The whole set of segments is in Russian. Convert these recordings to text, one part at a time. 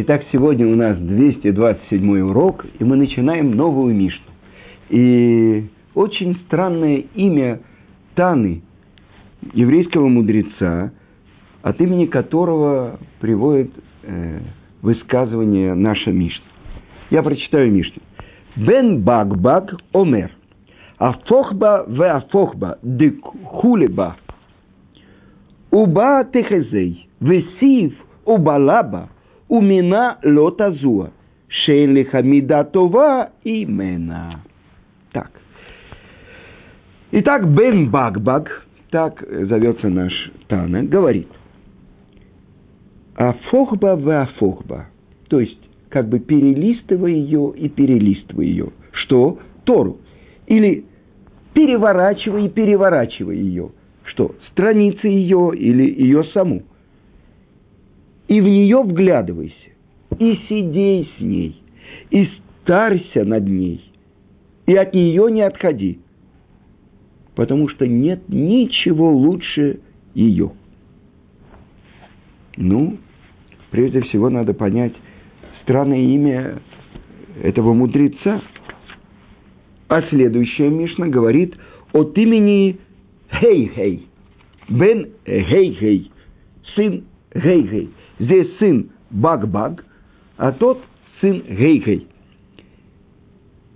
Итак, сегодня у нас 227 урок, и мы начинаем новую Мишну. И очень странное имя Таны, еврейского мудреца, от имени которого приводит э, высказывание наша Мишна. Я прочитаю Мишну. Бен Багбаг Омер. Афохба в Афохба декхулеба. Уба техезей. Весив убалаба. Умина лотазуа. Шейн лихамида това имена. Так. Итак, Бен Багбаг, так зовется наш Тана, говорит. Афохба в Афохба. То есть, как бы перелистывая ее и перелистывая ее. Что? Тору. Или переворачивая и переворачивая ее. Что? Страницы ее или ее саму. И в нее вглядывайся. И сидей с ней. И старься над ней. И от нее не отходи. Потому что нет ничего лучше ее. Ну, прежде всего надо понять странное имя этого мудреца. А следующая Мишна говорит от имени Хей-Хей. Бен Хей-Хей. Сын Хей-Хей. Здесь сын Баг-Баг, а тот сын Хей-Хей.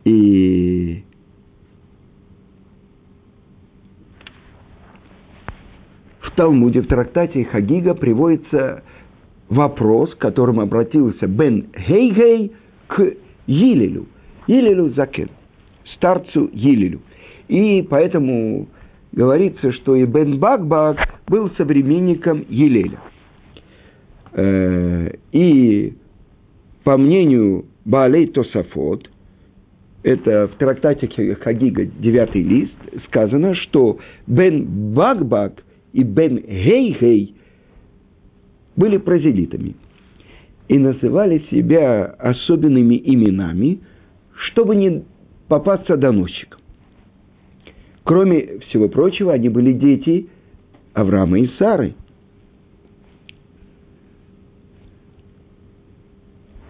И в Талмуде, в трактате Хагига приводится вопрос, к которому обратился Бен Хейгей к Елелю. Елелю Закен, старцу Елелю. И поэтому говорится, что и Бен Багбаг был современником Елеля. Э, и по мнению Баалей Тосафот, это в трактате Хагига, девятый лист, сказано, что Бен Багбаг и Бен Гейгей были прозелитами и называли себя особенными именами, чтобы не попасться доносчикам. Кроме всего прочего, они были дети Авраама и Сары.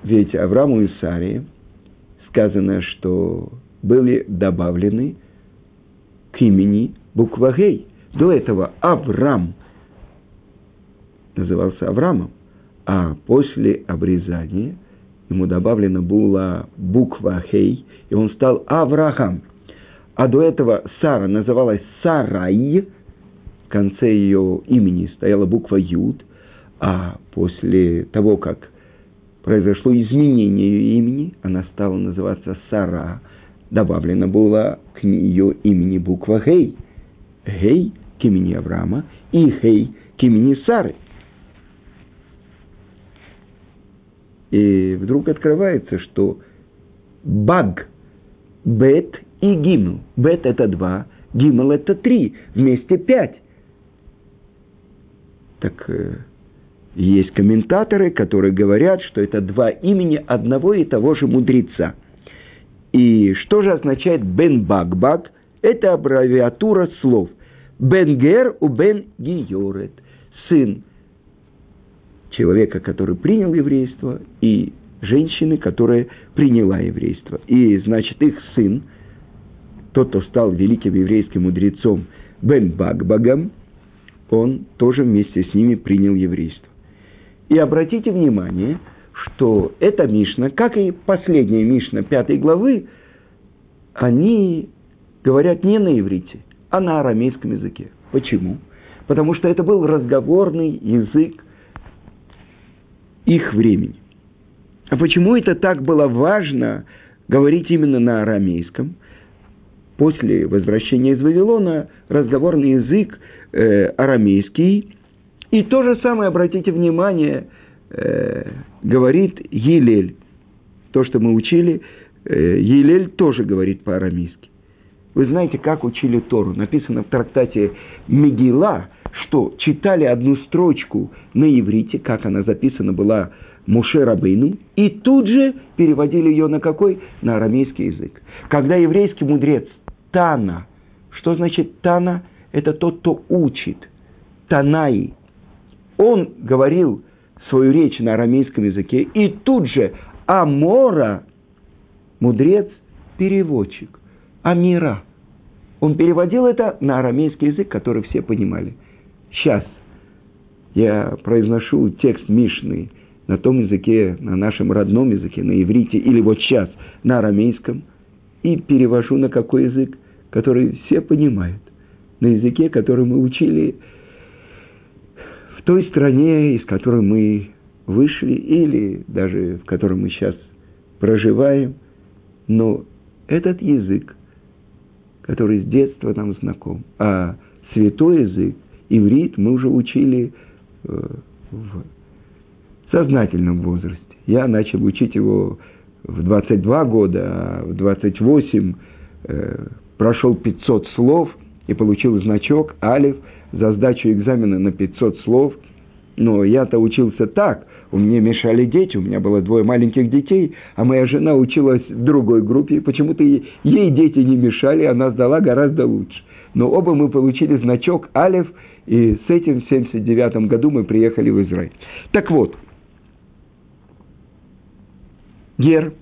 Ведь Аврааму и Саре сказано, что были добавлены к имени буква Гей. До этого Авраам назывался Авраамом, а после обрезания ему добавлена была буква Хей, и он стал Авраам. А до этого Сара называлась Сарай, в конце ее имени стояла буква Юд, а после того, как произошло изменение ее имени, она стала называться Сара, добавлена была к ее имени буква Гей. Гей к имени Авраама и Хей к имени Сары. И вдруг открывается, что баг, бет и гимл. Бет это два, гимл это три, вместе пять. Так э, есть комментаторы, которые говорят, что это два имени одного и того же мудреца. И что же означает бен багбаг? Это аббревиатура слов. Бен гер у бен гиорет. Сын человека, который принял еврейство, и женщины, которая приняла еврейство. И, значит, их сын, тот, кто стал великим еврейским мудрецом Бен Багбагом, он тоже вместе с ними принял еврейство. И обратите внимание, что эта Мишна, как и последняя Мишна пятой главы, они говорят не на иврите, а на арамейском языке. Почему? Потому что это был разговорный язык их времени. А почему это так было важно говорить именно на арамейском? После возвращения из Вавилона разговорный езык э, арамейский. И то же самое, обратите внимание, э, говорит Елель. То, что мы учили, э, Елель тоже говорит по-арамейски. Вы знаете, как учили Тору? Написано в трактате Мегила, что читали одну строчку на иврите, как она записана была Муше Рабейну, и тут же переводили ее на какой? На арамейский язык. Когда еврейский мудрец Тана, что значит Тана? Это тот, кто учит. Танаи. Он говорил свою речь на арамейском языке, и тут же Амора, мудрец, переводчик, Амира. Он переводил это на арамейский язык, который все понимали. Сейчас я произношу текст Мишны на том языке, на нашем родном языке, на иврите, или вот сейчас на арамейском, и перевожу на какой язык, который все понимают. На языке, который мы учили той стране, из которой мы вышли, или даже в которой мы сейчас проживаем. Но этот язык, который с детства нам знаком, а святой язык, иврит, мы уже учили э, в сознательном возрасте. Я начал учить его в 22 года, а в 28 э, прошел 500 слов и получил значок Алиф за сдачу экзамена на 500 слов. Но я-то учился так, у меня мешали дети, у меня было двое маленьких детей, а моя жена училась в другой группе, почему-то ей дети не мешали, она сдала гораздо лучше. Но оба мы получили значок Алиф, и с этим в 79 году мы приехали в Израиль. Так вот, Гер,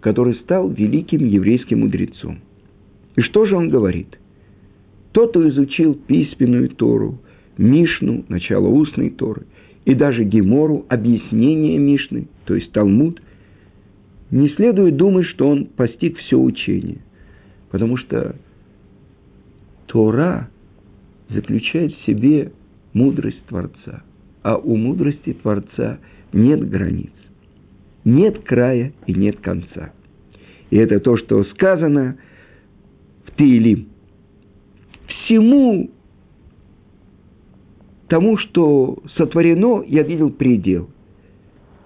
который стал великим еврейским мудрецом. И что же он говорит? Тот, кто изучил письменную Тору, Мишну, начало устной Торы, и даже Гемору, объяснение Мишны, то есть Талмуд, не следует думать, что он постиг все учение. Потому что Тора заключает в себе мудрость Творца, а у мудрости Творца нет границ нет края и нет конца. И это то, что сказано в Таилим. Всему тому, что сотворено, я видел предел.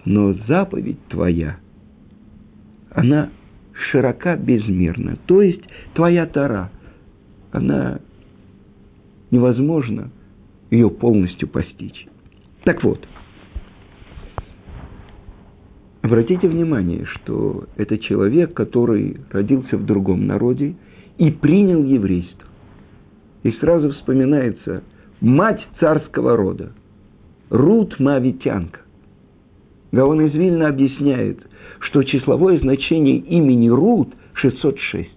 Но заповедь твоя, она широка безмерно. То есть твоя тара, она невозможно ее полностью постичь. Так вот, Обратите внимание, что это человек, который родился в другом народе и принял еврейство. И сразу вспоминается мать царского рода, Рут Мавитянка. Гаон из Вильна объясняет, что числовое значение имени Рут 606.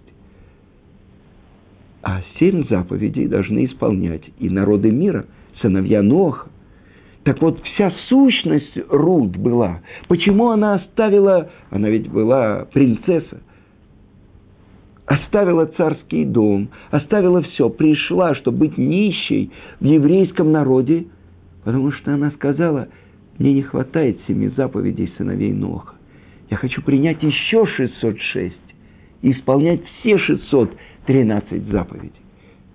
А семь заповедей должны исполнять и народы мира, сыновья Ноха, так вот, вся сущность Рут была. Почему она оставила, она ведь была принцесса, оставила царский дом, оставила все, пришла, чтобы быть нищей в еврейском народе, потому что она сказала, мне не хватает семи заповедей сыновей Ноха. Я хочу принять еще 606 и исполнять все 613 заповедей.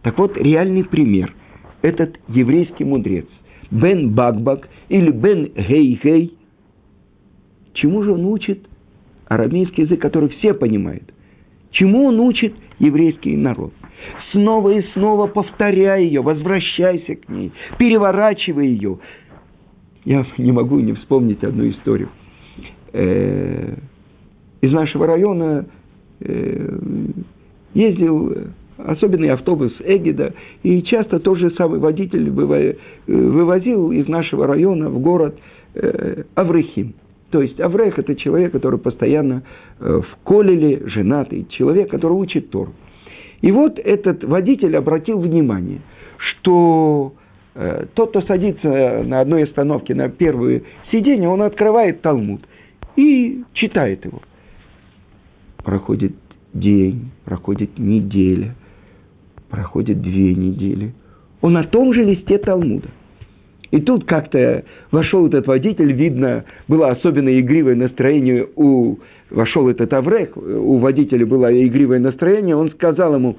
Так вот, реальный пример. Этот еврейский мудрец Бен Бакбак или Бен Гей-Гей. Чему же он учит арамейский язык, который все понимают? Чему он учит еврейский народ? Снова и снова повторяй ее, возвращайся к ней, переворачивай ее. Я не могу не вспомнить одну историю. Э, из нашего района э, ездил особенный автобус Эгида, и часто тот же самый водитель вывозил из нашего района в город э, Аврехим. То есть Аврех – это человек, который постоянно э, в колеле, женатый, человек, который учит Тору. И вот этот водитель обратил внимание, что э, тот, кто садится на одной остановке на первое сиденье, он открывает Талмуд и читает его. Проходит день, проходит неделя, Проходит две недели. Он на том же листе Талмуда. И тут как-то вошел этот водитель, видно, было особенно игривое настроение у... Вошел этот Аврех, у водителя было игривое настроение, он сказал ему,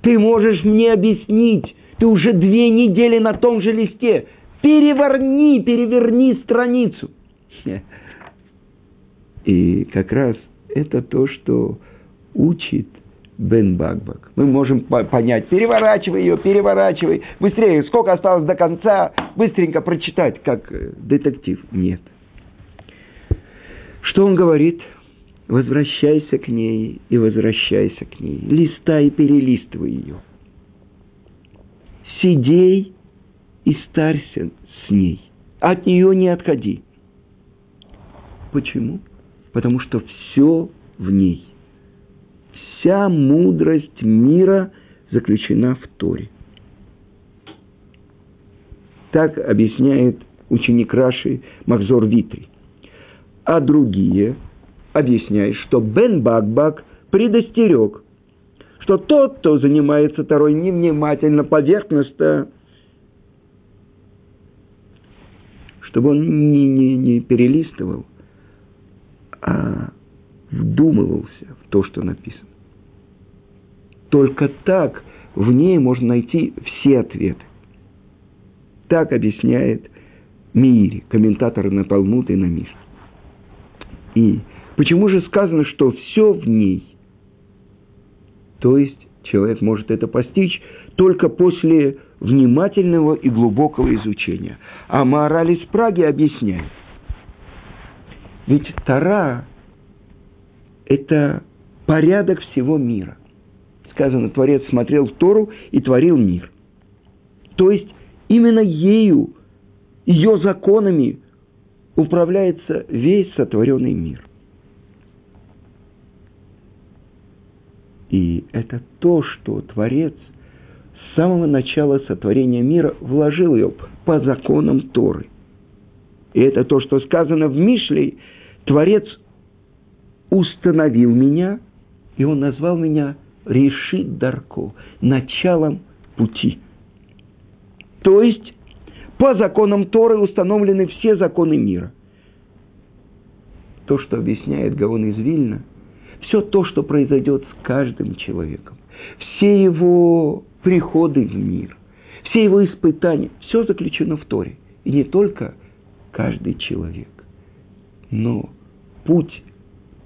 ты можешь мне объяснить, ты уже две недели на том же листе, переверни, переверни страницу. И как раз это то, что учит Бен Багбак. Мы можем понять, переворачивай ее, переворачивай, быстрее, сколько осталось до конца, быстренько прочитать, как э, детектив. Нет. Что он говорит? Возвращайся к ней и возвращайся к ней. Листай и перелистывай ее. Сидей и старься с ней. от нее не отходи. Почему? Потому что все в ней. Вся мудрость мира заключена в Торе. Так объясняет ученик Раши Махзор Витри. А другие объясняют, что Бен Бакбак предостерег, что тот, кто занимается Торой невнимательно, поверхностно, чтобы он не, не, не перелистывал, а вдумывался в то, что написано. Только так в ней можно найти все ответы. Так объясняет Мири, комментатор на Талмуд и на Миш. И почему же сказано, что все в ней? То есть человек может это постичь только после внимательного и глубокого изучения. А Маораль из Праги объясняет. Ведь Тара – это порядок всего мира. Сказано, Творец смотрел в Тору и творил мир. То есть именно ею, ее законами управляется весь сотворенный мир. И это то, что Творец с самого начала сотворения мира вложил ее по законам Торы. И это то, что сказано в Мишле. Творец установил меня, и он назвал меня решит Дарко, началом пути. То есть, по законам Торы установлены все законы мира. То, что объясняет Гаон из Вильна, все то, что произойдет с каждым человеком, все его приходы в мир, все его испытания, все заключено в Торе. И не только каждый человек, но путь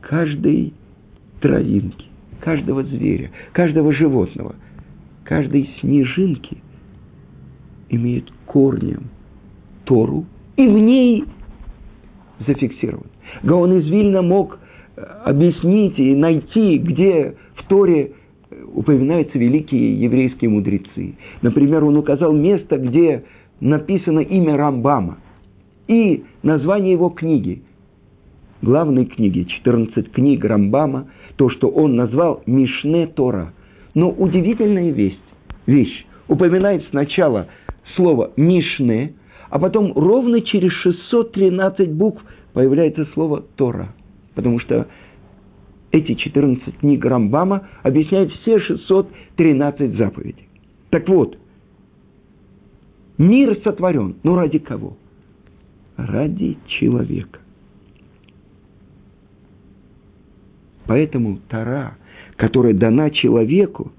каждой травинки, каждого зверя, каждого животного, каждой снежинки имеет корнем Тору и в ней зафиксирован. Гаон из Вильна мог э, объяснить и найти, где в Торе упоминаются великие еврейские мудрецы. Например, он указал место, где написано имя Рамбама и название его книги. Главной книги, 14 книг Рамбама, то, что он назвал Мишне Тора. Но удивительная весть, вещь. Упоминает сначала слово Мишне, а потом ровно через 613 букв появляется слово Тора. Потому что эти 14 книг Рамбама объясняют все 613 заповедей. Так вот, мир сотворен, но ради кого? Ради человека. Поэтому Тара, которая дана человеку,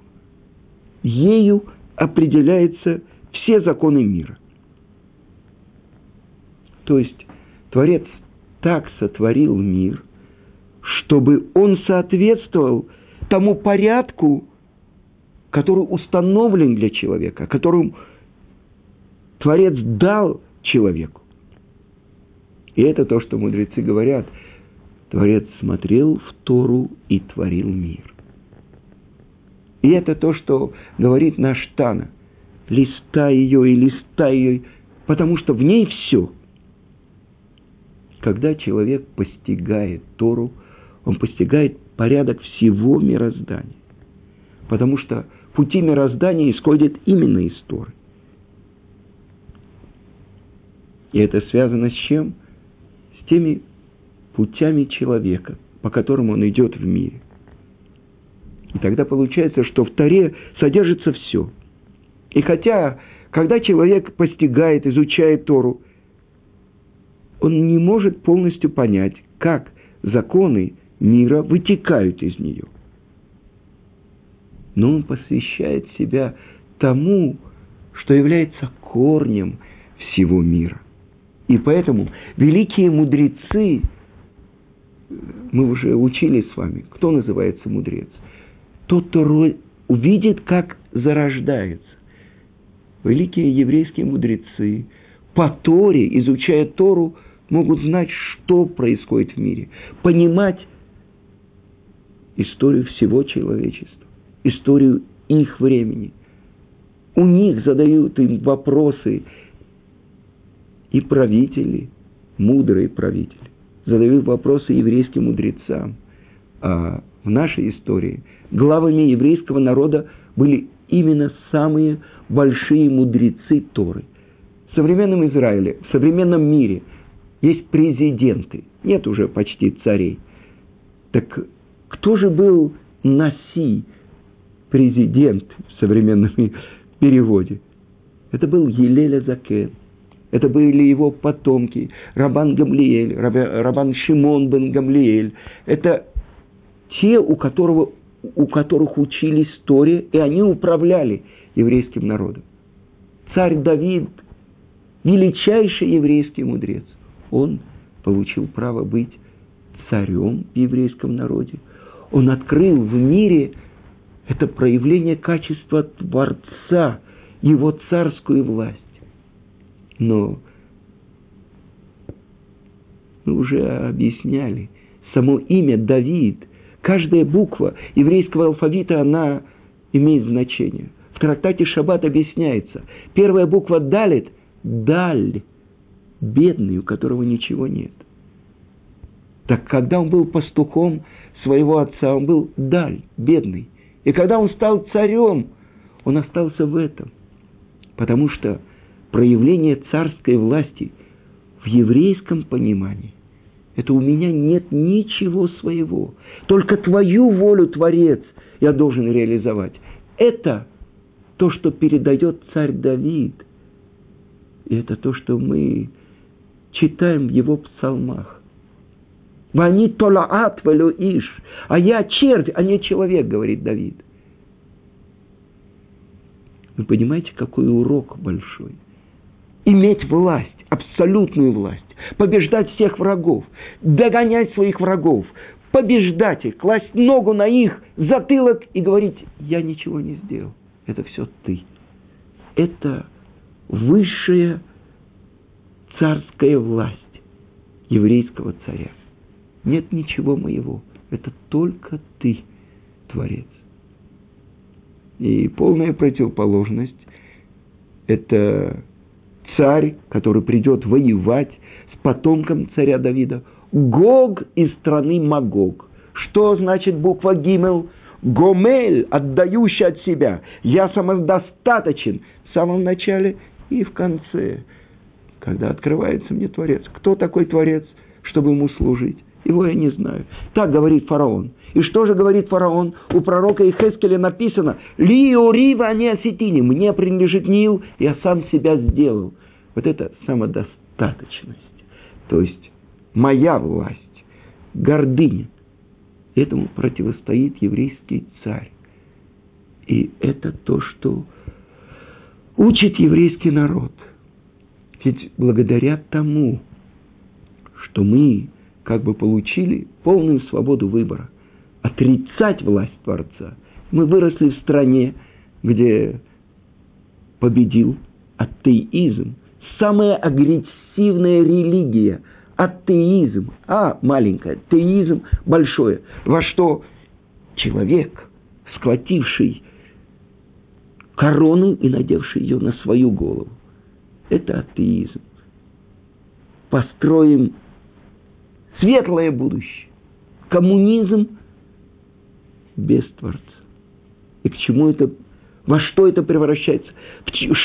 ею определяются все законы мира. То есть Творец так сотворил мир, чтобы он соответствовал тому порядку, который установлен для человека, которым Творец дал человеку. И это то, что мудрецы говорят. Творец смотрел в Тору и творил мир. И это то, что говорит наш Тана. Листай ее и листай ее, потому что в ней все. Когда человек постигает Тору – он постигает порядок всего мироздания. Потому что пути мироздания исходят именно из Торы. И это связано с чем? С теми путями человека, по которым он идет в мире. И тогда получается, что в Торе содержится все. И хотя, когда человек постигает, изучает Тору, он не может полностью понять, как законы мира вытекают из нее. Но он посвящает себя тому, что является корнем всего мира. И поэтому великие мудрецы, мы уже учили с вами, кто называется мудрец? Тот, кто увидит, как зарождается. Великие еврейские мудрецы по Торе, изучая Тору, могут знать, что происходит в мире, понимать, историю всего человечества, историю их времени. У них задают им вопросы, И правители, мудрые правители, задают вопросы еврейским мудрецам. А в нашей истории главами еврейского народа были именно самые большие мудрецы Торы. В современном Израиле, в современном мире есть президенты, нет уже почти царей. Так кто же был Наси, президент в современном переводе? Это был Елеля Закен. Это были его потомки, Рабан Гамлиэль, Рабан Шимон бен Гамлиэль. Это те, у, которого, у которых учили история, и они управляли еврейским народом. Царь Давид, величайший еврейский мудрец, он получил право быть царем в еврейском народе. Он открыл в мире это проявление качества Творца, его царскую власть. Но мы уже объясняли, само имя Давид, каждая буква еврейского алфавита, она имеет значение. В трактате Шаббат объясняется, первая буква Далит – Даль, бедный, у которого ничего нет. Так когда он был пастухом своего отца, он был Даль, бедный. И когда он стал царем, он остался в этом. Потому что проявление царской власти в еврейском понимании это у меня нет ничего своего. Только твою волю, Творец, я должен реализовать. Это то, что передает царь Давид. И это то, что мы читаем в его псалмах. Вани толаат иш. А я червь, а не человек, говорит Давид. Вы понимаете, какой урок большой? Иметь власть, абсолютную власть, побеждать всех врагов, догонять своих врагов, побеждать их, класть ногу на их затылок и говорить, я ничего не сделал. Это все ты. Это высшая царская власть еврейского царя. Нет ничего моего. Это только ты, Творец. И полная противоположность – это царь, который придет воевать с потомком царя Давида. Гог из страны Магог. Что значит буква Гимел? Гомель, отдающий от себя. Я самодостаточен в самом начале и в конце. Когда открывается мне Творец. Кто такой Творец, чтобы ему служить? Его я не знаю. Так говорит фараон. И что же говорит фараон? У пророка Ихескеля написано «Ли урива не осетини» «Мне принадлежит Нил, я сам себя сделал». Вот это самодостаточность. То есть моя власть, гордыня. Этому противостоит еврейский царь. И это то, что учит еврейский народ. Ведь благодаря тому, что мы как бы получили полную свободу выбора, отрицать власть Творца. Мы выросли в стране, где победил атеизм, самая агрессивная религия, атеизм, а маленькая, атеизм большое, во что человек, схвативший корону и надевший ее на свою голову, это атеизм. Построим светлое будущее. Коммунизм без Творца. И к чему это, во что это превращается?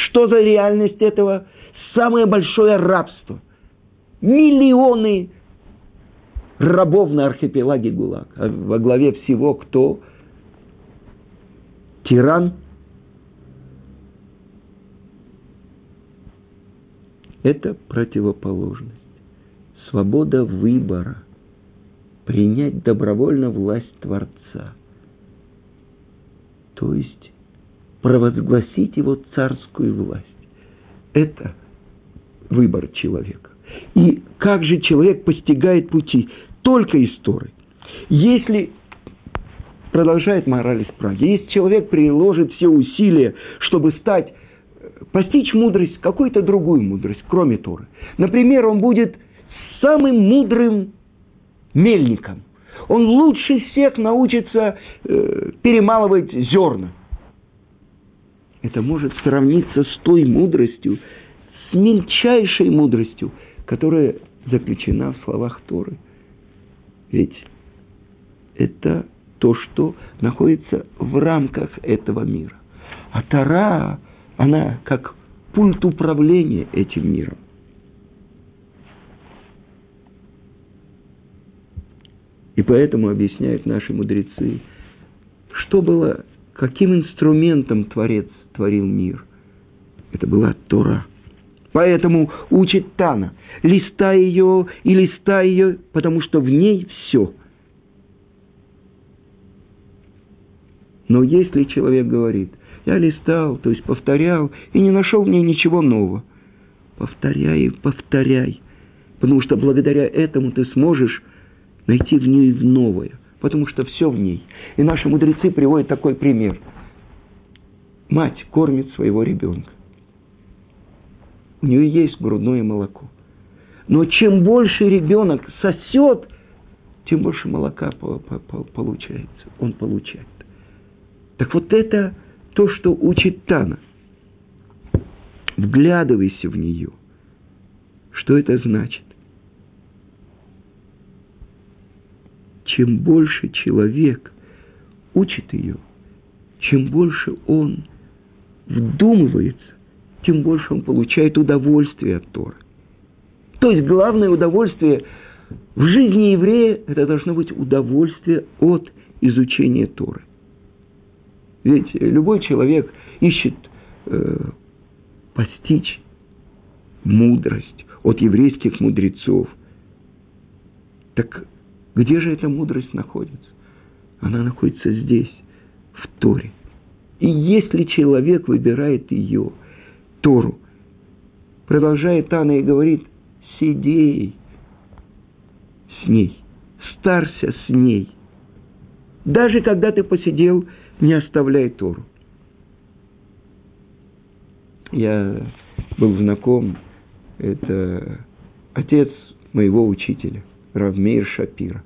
Что за реальность этого? Самое большое рабство. Миллионы рабов на архипелаге ГУЛАГ. А во главе всего кто? Тиран. Это противоположность. Свобода выбора. Принять добровольно власть Творца – то есть провозгласить его царскую власть. Это выбор человека. И как же человек постигает пути? Только из Торы. Если, продолжает мораль из Праги, если человек приложит все усилия, чтобы стать, постичь мудрость, какую-то другую мудрость, кроме Торы. Например, он будет самым мудрым мельником – он лучше всех научится э, перемалывать зерна. Это может сравниться с той мудростью с мельчайшей мудростью, которая заключена в словах Торы. Ведь это то, что находится в рамках этого мира. А Тора, она как пульт управления этим миром. И поэтому объясняют наши мудрецы, что было, каким инструментом Творец творил мир. Это была Тора. Поэтому учит Тана, листай ее и листай ее, потому что в ней все. Но если человек говорит, я листал, то есть повторял, и не нашел в ней ничего нового, повторяй повторяй, потому что благодаря этому ты сможешь найти в ней новое, потому что все в ней. И наши мудрецы приводят такой пример. Мать кормит своего ребенка. У нее есть грудное молоко. Но чем больше ребенок сосет, тем больше молока получается. Он получает. Так вот это то, что учит Тана. Вглядывайся в нее. Что это значит? чем больше человек учит ее, чем больше он вдумывается, тем больше он получает удовольствие от Торы. То есть главное удовольствие в жизни еврея – это должно быть удовольствие от изучения Торы. Ведь любой человек ищет э, постичь мудрость от еврейских мудрецов. Так где же эта мудрость находится? Она находится здесь, в Торе. И если человек выбирает ее, Тору, продолжает Анна и говорит, сидей с ней, старься с ней. Даже когда ты посидел, не оставляй Тору. Я был знаком, это отец моего учителя. Равмейр Шапира.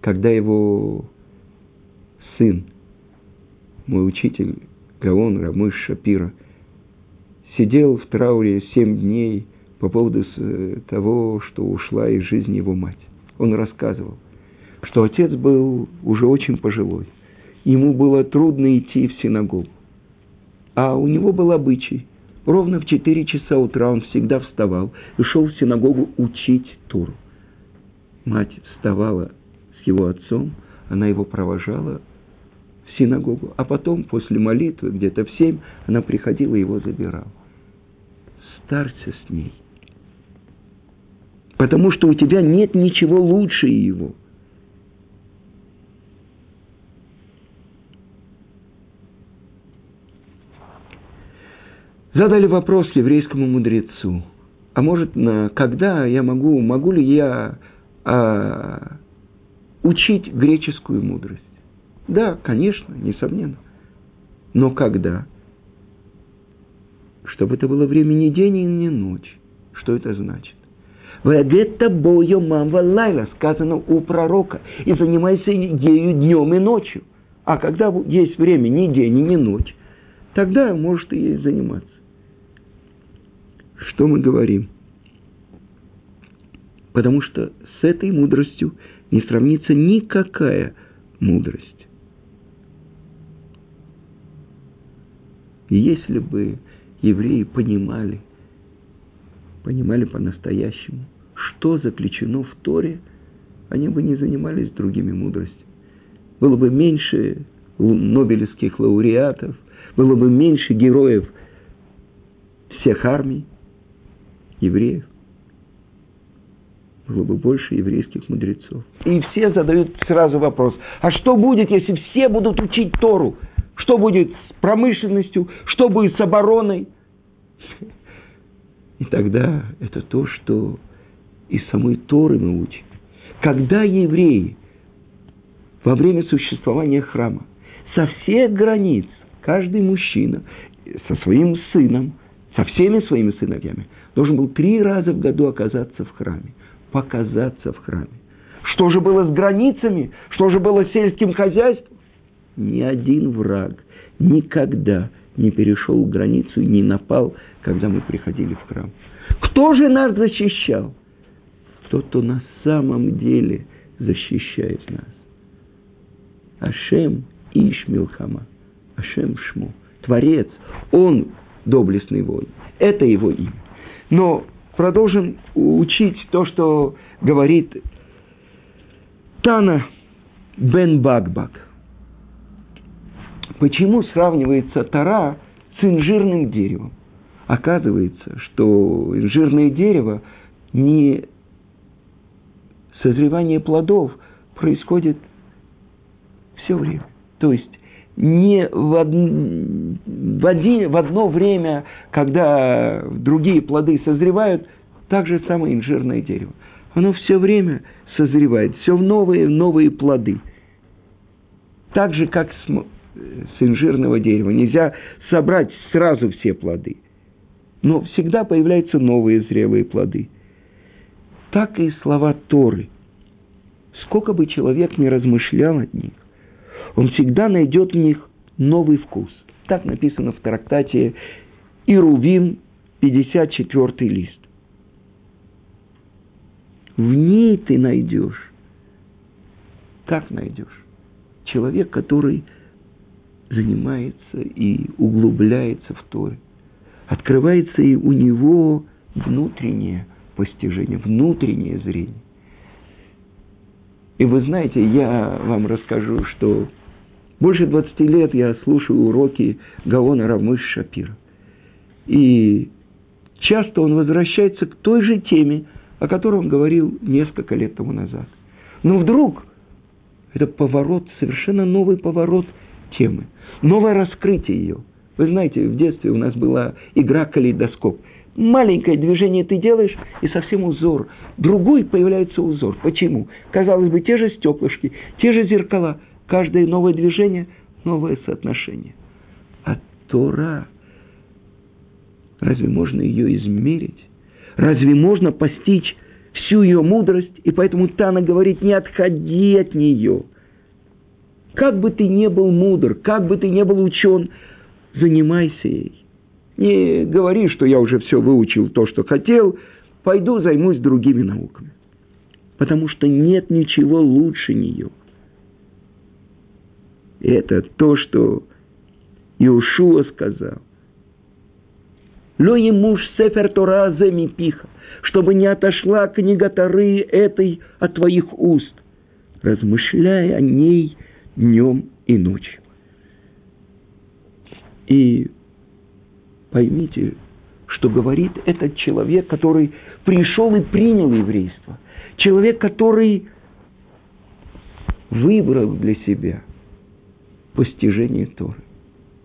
Когда его сын, мой учитель Гаон Рамыш Шапира, сидел в трауре семь дней по поводу того, что ушла из жизни его мать. Он рассказывал, что отец был уже очень пожилой. Ему было трудно идти в синагогу. А у него был обычай. Ровно в четыре часа утра он всегда вставал и шел в синагогу учить Туру мать вставала с его отцом, она его провожала в синагогу, а потом, после молитвы, где-то в семь, она приходила и его забирала. Старься с ней. Потому что у тебя нет ничего лучше его. Задали вопрос еврейскому мудрецу. А может, на, когда я могу, могу ли я а, учить греческую мудрость. Да, конечно, несомненно. Но когда? Чтобы это было время не день и не ночь. Что это значит? Вегетта бою мамва лайла, сказано у пророка, и занимайся ею днем и ночью. А когда есть время ни день и ни ночь, тогда может и ей заниматься. Что мы говорим? Потому что с этой мудростью не сравнится никакая мудрость. И если бы евреи понимали, понимали по-настоящему, что заключено в Торе, они бы не занимались другими мудростями. Было бы меньше нобелевских лауреатов, было бы меньше героев всех армий, евреев было бы больше еврейских мудрецов. И все задают сразу вопрос, а что будет, если все будут учить Тору? Что будет с промышленностью? Что будет с обороной? И тогда это то, что из самой Торы мы учим. Когда евреи во время существования храма со всех границ, каждый мужчина со своим сыном, со всеми своими сыновьями, должен был три раза в году оказаться в храме – показаться в храме. Что же было с границами? Что же было с сельским хозяйством? Ни один враг никогда не перешел границу и не напал, когда мы приходили в храм. Кто же нас защищал? Тот, кто на самом деле защищает нас. Ашем Иш Милхама. Ашем Шму. Творец. Он доблестный воин. Это его имя. Но продолжим учить то, что говорит Тана Бен Багбак. Почему сравнивается Тара с инжирным деревом? Оказывается, что инжирное дерево не созревание плодов происходит все время. То есть не в, од... в, один... в одно время, когда другие плоды созревают, так же самое инжирное дерево. Оно все время созревает, все в новые, новые плоды. Так же, как с инжирного дерева. Нельзя собрать сразу все плоды. Но всегда появляются новые зрелые плоды. Так и слова Торы. Сколько бы человек ни размышлял над них, он всегда найдет в них новый вкус. Так написано в трактате Ирувим, 54 лист. В ней ты найдешь. Как найдешь? Человек, который занимается и углубляется в Торе. Открывается и у него внутреннее постижение, внутреннее зрение. И вы знаете, я вам расскажу, что больше 20 лет я слушаю уроки Гаона Рамыш Шапира. И часто он возвращается к той же теме, о которой он говорил несколько лет тому назад. Но вдруг это поворот, совершенно новый поворот темы, новое раскрытие ее. Вы знаете, в детстве у нас была игра калейдоскоп. Маленькое движение ты делаешь, и совсем узор. Другой появляется узор. Почему? Казалось бы, те же стеклышки, те же зеркала – Каждое новое движение – новое соотношение. А Тора, разве можно ее измерить? Разве можно постичь всю ее мудрость? И поэтому Тана говорит, не отходи от нее. Как бы ты ни был мудр, как бы ты ни был учен, занимайся ей. Не говори, что я уже все выучил то, что хотел, пойду займусь другими науками. Потому что нет ничего лучше нее – это то, что Иошуа сказал. Ло муж сефер Тора пиха, чтобы не отошла книга Торы этой от твоих уст, размышляя о ней днем и ночью. И поймите, что говорит этот человек, который пришел и принял еврейство. Человек, который выбрал для себя – постижение Торы.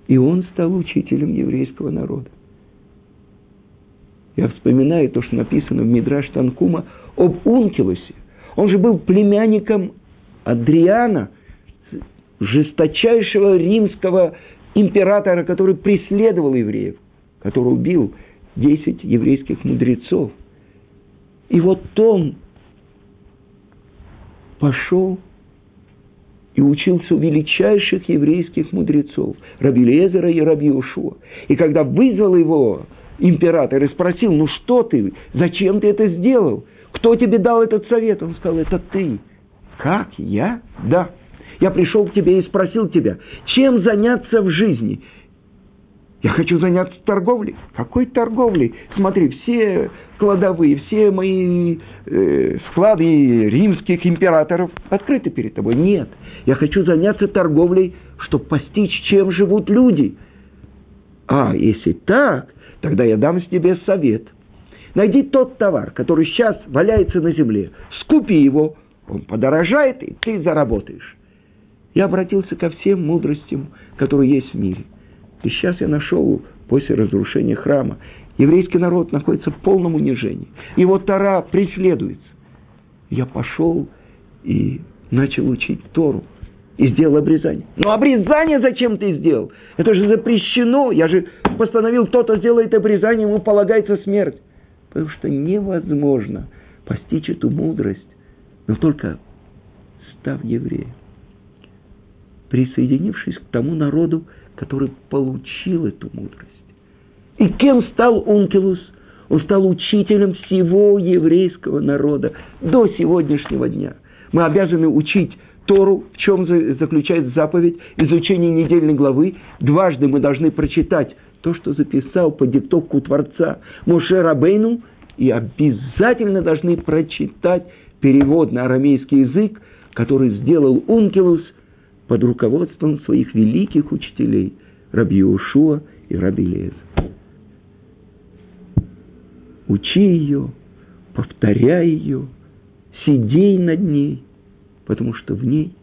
И он стал учителем еврейского народа. Я вспоминаю то, что написано в Мидраш Танкума об Ункилусе. Он же был племянником Адриана, жесточайшего римского императора, который преследовал евреев, который убил 10 еврейских мудрецов. И вот он пошел и учился у величайших еврейских мудрецов, Раби Лезера и Раби Ушуа. И когда вызвал его император и спросил, ну что ты, зачем ты это сделал? Кто тебе дал этот совет? Он сказал, это ты. Как? Я? Да. Я пришел к тебе и спросил тебя, чем заняться в жизни? Я хочу заняться торговлей. Какой торговлей? Смотри, все кладовые, все мои э, склады римских императоров открыты перед тобой. Нет, я хочу заняться торговлей, чтобы постичь, чем живут люди. А если так, тогда я дам тебе совет. Найди тот товар, который сейчас валяется на земле, скупи его, он подорожает, и ты заработаешь. Я обратился ко всем мудростям, которые есть в мире. И сейчас я нашел после разрушения храма Еврейский народ находится в полном унижении. Его Тара преследуется. Я пошел и начал учить Тору. И сделал обрезание. Но обрезание зачем ты сделал? Это же запрещено. Я же постановил, кто-то сделает обрезание, ему полагается смерть. Потому что невозможно постичь эту мудрость, но только став евреем. Присоединившись к тому народу, который получил эту мудрость. И кем стал Ункилус? Он стал учителем всего еврейского народа до сегодняшнего дня. Мы обязаны учить Тору, в чем заключается заповедь, изучение недельной главы. Дважды мы должны прочитать то, что записал по диктовку Творца Моше Рабейну, и обязательно должны прочитать перевод на арамейский язык, который сделал Ункилус под руководством своих великих учителей Раби Ушуа и Раби Леза. Учи ее, повторяй ее, сидей над ней, потому что в ней